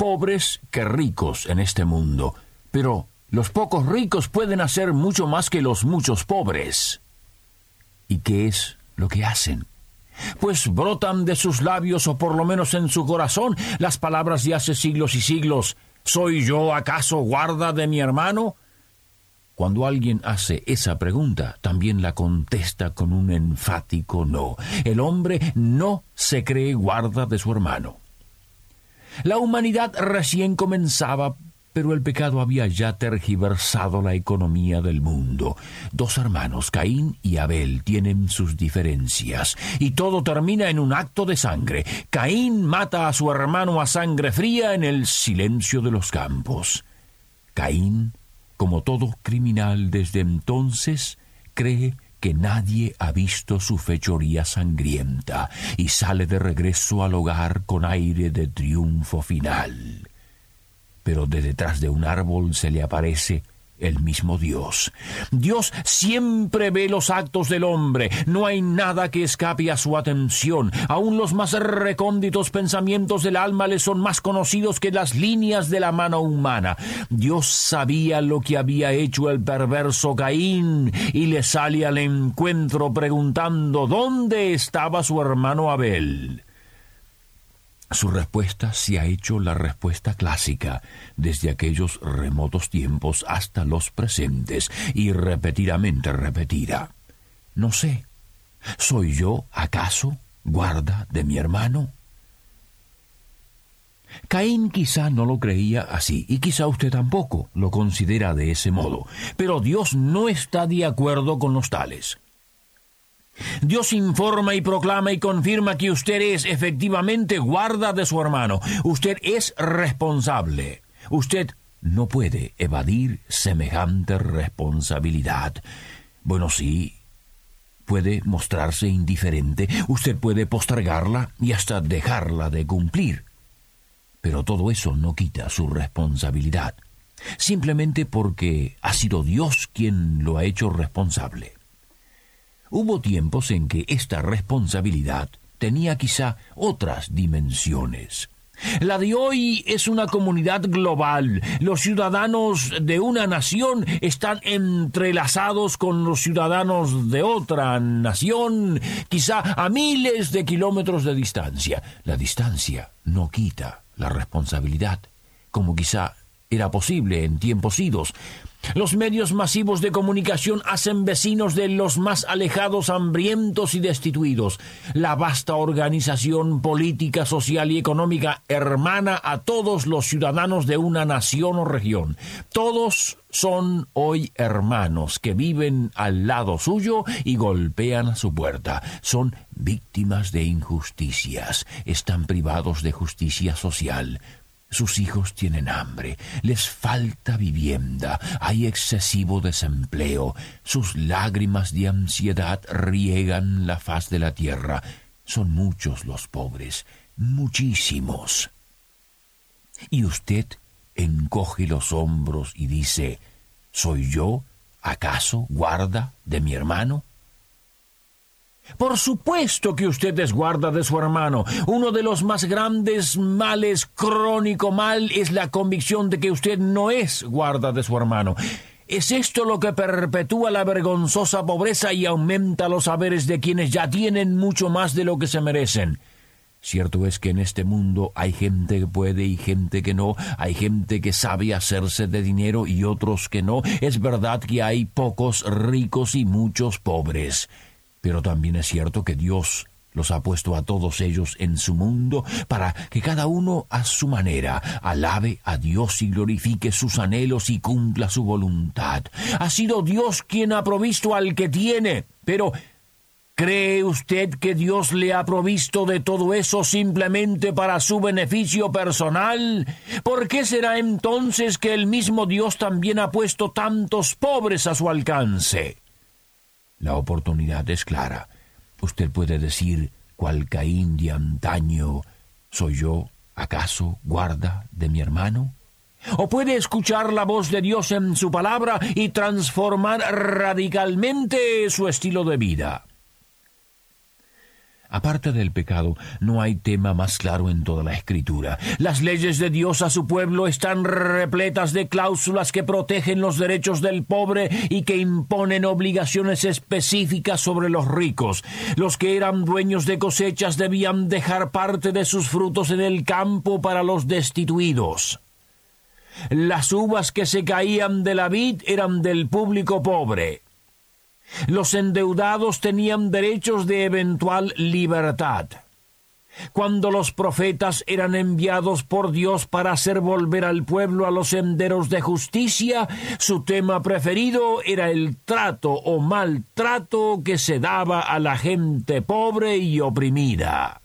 pobres que ricos en este mundo, pero los pocos ricos pueden hacer mucho más que los muchos pobres. ¿Y qué es lo que hacen? Pues brotan de sus labios, o por lo menos en su corazón, las palabras de hace siglos y siglos. ¿Soy yo acaso guarda de mi hermano? Cuando alguien hace esa pregunta, también la contesta con un enfático no. El hombre no se cree guarda de su hermano. La humanidad recién comenzaba, pero el pecado había ya tergiversado la economía del mundo. Dos hermanos, Caín y Abel, tienen sus diferencias, y todo termina en un acto de sangre. Caín mata a su hermano a sangre fría en el silencio de los campos. Caín, como todo criminal desde entonces, cree que nadie ha visto su fechoría sangrienta y sale de regreso al hogar con aire de triunfo final. Pero de detrás de un árbol se le aparece el mismo Dios. Dios siempre ve los actos del hombre, no hay nada que escape a su atención, aun los más recónditos pensamientos del alma le son más conocidos que las líneas de la mano humana. Dios sabía lo que había hecho el perverso Caín y le sale al encuentro preguntando dónde estaba su hermano Abel. Su respuesta se ha hecho la respuesta clásica desde aquellos remotos tiempos hasta los presentes y repetidamente repetida. No sé, ¿soy yo acaso guarda de mi hermano? Caín quizá no lo creía así, y quizá usted tampoco lo considera de ese modo, pero Dios no está de acuerdo con los tales. Dios informa y proclama y confirma que usted es efectivamente guarda de su hermano. Usted es responsable. Usted no puede evadir semejante responsabilidad. Bueno, sí, puede mostrarse indiferente, usted puede postergarla y hasta dejarla de cumplir. Pero todo eso no quita su responsabilidad, simplemente porque ha sido Dios quien lo ha hecho responsable. Hubo tiempos en que esta responsabilidad tenía quizá otras dimensiones. La de hoy es una comunidad global. Los ciudadanos de una nación están entrelazados con los ciudadanos de otra nación, quizá a miles de kilómetros de distancia. La distancia no quita la responsabilidad, como quizá era posible en tiempos idos. Los medios masivos de comunicación hacen vecinos de los más alejados hambrientos y destituidos. La vasta organización política, social y económica hermana a todos los ciudadanos de una nación o región. Todos son hoy hermanos que viven al lado suyo y golpean a su puerta. Son víctimas de injusticias, están privados de justicia social, sus hijos tienen hambre, les falta vivienda, hay excesivo desempleo, sus lágrimas de ansiedad riegan la faz de la tierra. Son muchos los pobres, muchísimos. Y usted encoge los hombros y dice, ¿Soy yo, acaso, guarda de mi hermano? Por supuesto que usted es guarda de su hermano. Uno de los más grandes males crónico mal es la convicción de que usted no es guarda de su hermano. ¿Es esto lo que perpetúa la vergonzosa pobreza y aumenta los saberes de quienes ya tienen mucho más de lo que se merecen? Cierto es que en este mundo hay gente que puede y gente que no, hay gente que sabe hacerse de dinero y otros que no. Es verdad que hay pocos ricos y muchos pobres. Pero también es cierto que Dios los ha puesto a todos ellos en su mundo para que cada uno a su manera alabe a Dios y glorifique sus anhelos y cumpla su voluntad. Ha sido Dios quien ha provisto al que tiene, pero ¿Cree usted que Dios le ha provisto de todo eso simplemente para su beneficio personal? ¿Por qué será entonces que el mismo Dios también ha puesto tantos pobres a su alcance? La oportunidad es clara. Usted puede decir, cual Caín de antaño, ¿soy yo, acaso, guarda de mi hermano? O puede escuchar la voz de Dios en su palabra y transformar radicalmente su estilo de vida. Aparte del pecado, no hay tema más claro en toda la escritura. Las leyes de Dios a su pueblo están repletas de cláusulas que protegen los derechos del pobre y que imponen obligaciones específicas sobre los ricos. Los que eran dueños de cosechas debían dejar parte de sus frutos en el campo para los destituidos. Las uvas que se caían de la vid eran del público pobre. Los endeudados tenían derechos de eventual libertad. Cuando los profetas eran enviados por Dios para hacer volver al pueblo a los senderos de justicia, su tema preferido era el trato o maltrato que se daba a la gente pobre y oprimida.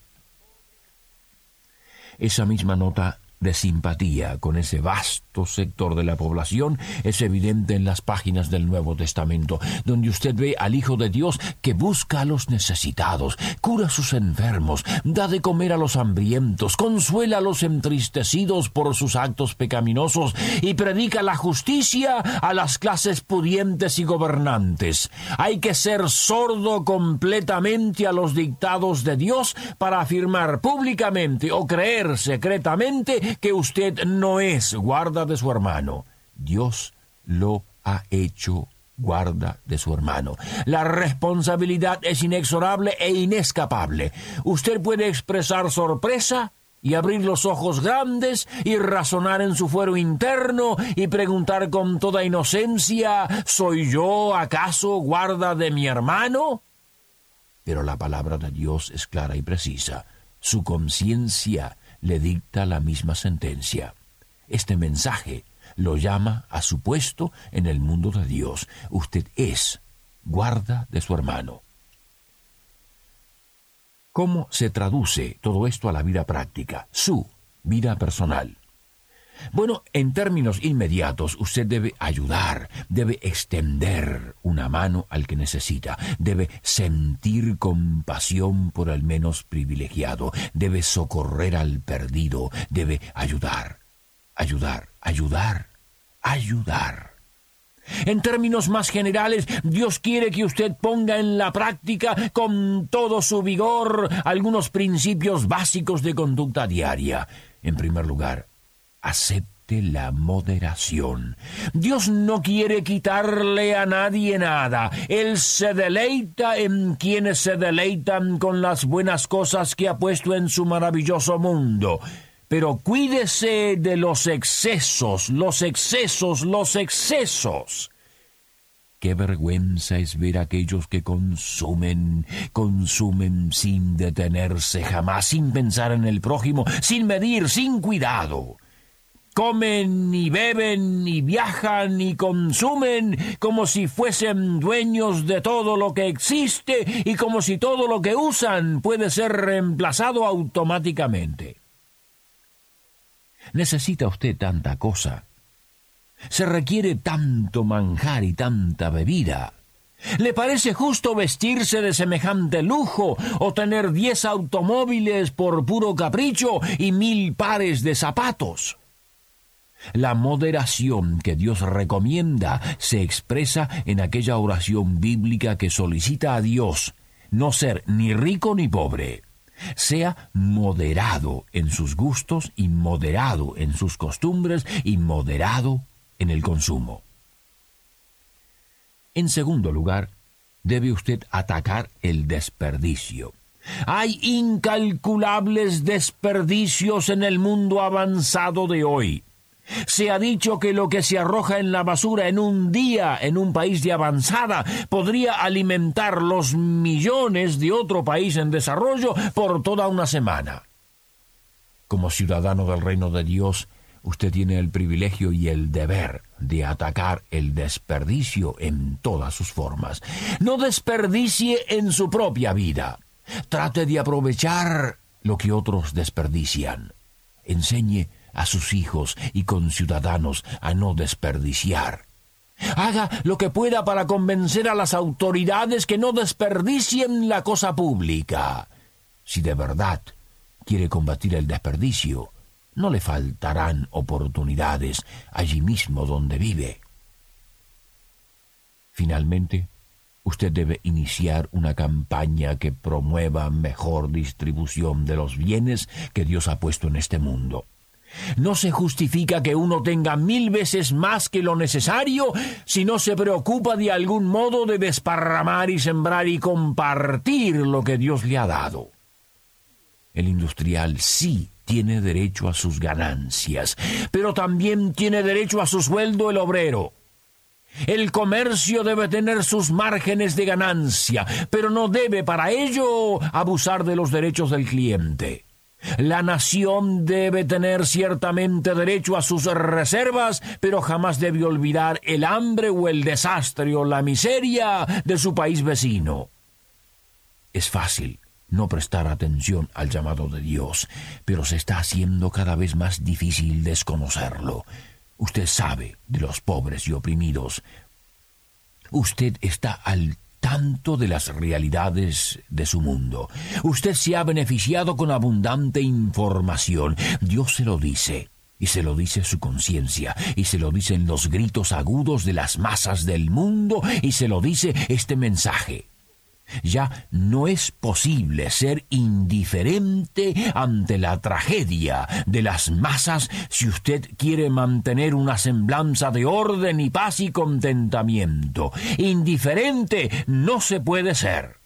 Esa misma nota de simpatía con ese vasto sector de la población es evidente en las páginas del Nuevo Testamento, donde usted ve al Hijo de Dios que busca a los necesitados, cura a sus enfermos, da de comer a los hambrientos, consuela a los entristecidos por sus actos pecaminosos y predica la justicia a las clases pudientes y gobernantes. Hay que ser sordo completamente a los dictados de Dios para afirmar públicamente o creer secretamente que usted no es guarda de su hermano. Dios lo ha hecho guarda de su hermano. La responsabilidad es inexorable e inescapable. Usted puede expresar sorpresa y abrir los ojos grandes y razonar en su fuero interno y preguntar con toda inocencia ¿Soy yo acaso guarda de mi hermano? Pero la palabra de Dios es clara y precisa. Su conciencia le dicta la misma sentencia. Este mensaje lo llama a su puesto en el mundo de Dios. Usted es guarda de su hermano. ¿Cómo se traduce todo esto a la vida práctica, su vida personal? Bueno, en términos inmediatos, usted debe ayudar, debe extender una mano al que necesita, debe sentir compasión por el menos privilegiado, debe socorrer al perdido, debe ayudar, ayudar, ayudar, ayudar. En términos más generales, Dios quiere que usted ponga en la práctica con todo su vigor algunos principios básicos de conducta diaria. En primer lugar, acepte la moderación. Dios no quiere quitarle a nadie nada. Él se deleita en quienes se deleitan con las buenas cosas que ha puesto en su maravilloso mundo. Pero cuídese de los excesos, los excesos, los excesos. Qué vergüenza es ver a aquellos que consumen, consumen sin detenerse jamás, sin pensar en el prójimo, sin medir, sin cuidado comen y beben y viajan y consumen como si fuesen dueños de todo lo que existe y como si todo lo que usan puede ser reemplazado automáticamente. ¿Necesita usted tanta cosa? ¿Se requiere tanto manjar y tanta bebida? ¿Le parece justo vestirse de semejante lujo o tener diez automóviles por puro capricho y mil pares de zapatos? La moderación que Dios recomienda se expresa en aquella oración bíblica que solicita a Dios no ser ni rico ni pobre. Sea moderado en sus gustos y moderado en sus costumbres y moderado en el consumo. En segundo lugar, debe usted atacar el desperdicio. Hay incalculables desperdicios en el mundo avanzado de hoy. Se ha dicho que lo que se arroja en la basura en un día en un país de avanzada podría alimentar los millones de otro país en desarrollo por toda una semana. Como ciudadano del reino de Dios, usted tiene el privilegio y el deber de atacar el desperdicio en todas sus formas. No desperdicie en su propia vida. Trate de aprovechar lo que otros desperdician. Enseñe a sus hijos y conciudadanos a no desperdiciar. Haga lo que pueda para convencer a las autoridades que no desperdicien la cosa pública. Si de verdad quiere combatir el desperdicio, no le faltarán oportunidades allí mismo donde vive. Finalmente, usted debe iniciar una campaña que promueva mejor distribución de los bienes que Dios ha puesto en este mundo. No se justifica que uno tenga mil veces más que lo necesario si no se preocupa de algún modo de desparramar y sembrar y compartir lo que Dios le ha dado. El industrial sí tiene derecho a sus ganancias, pero también tiene derecho a su sueldo el obrero. El comercio debe tener sus márgenes de ganancia, pero no debe para ello abusar de los derechos del cliente. La nación debe tener ciertamente derecho a sus reservas, pero jamás debe olvidar el hambre o el desastre o la miseria de su país vecino. Es fácil no prestar atención al llamado de Dios, pero se está haciendo cada vez más difícil desconocerlo. Usted sabe de los pobres y oprimidos. Usted está al tanto de las realidades de su mundo. Usted se ha beneficiado con abundante información. Dios se lo dice. Y se lo dice su conciencia, y se lo dicen los gritos agudos de las masas del mundo, y se lo dice este mensaje. Ya no es posible ser indiferente ante la tragedia de las masas si usted quiere mantener una semblanza de orden y paz y contentamiento. Indiferente no se puede ser.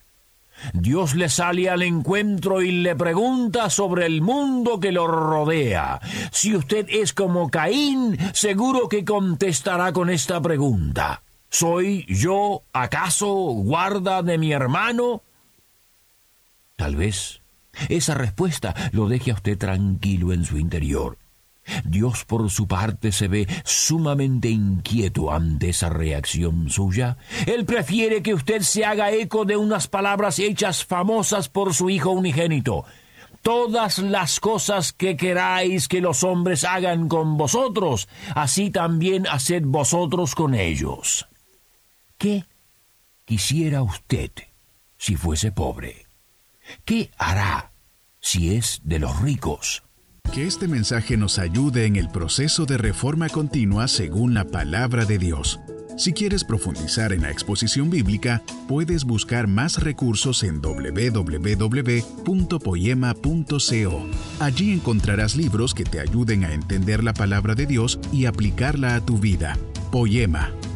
Dios le sale al encuentro y le pregunta sobre el mundo que lo rodea. Si usted es como Caín, seguro que contestará con esta pregunta. ¿Soy yo acaso guarda de mi hermano? Tal vez esa respuesta lo deje a usted tranquilo en su interior. Dios por su parte se ve sumamente inquieto ante esa reacción suya. Él prefiere que usted se haga eco de unas palabras hechas famosas por su Hijo unigénito. Todas las cosas que queráis que los hombres hagan con vosotros, así también haced vosotros con ellos. ¿Qué quisiera usted si fuese pobre? ¿Qué hará si es de los ricos? Que este mensaje nos ayude en el proceso de reforma continua según la palabra de Dios. Si quieres profundizar en la exposición bíblica, puedes buscar más recursos en www.poema.co. Allí encontrarás libros que te ayuden a entender la palabra de Dios y aplicarla a tu vida. Poema,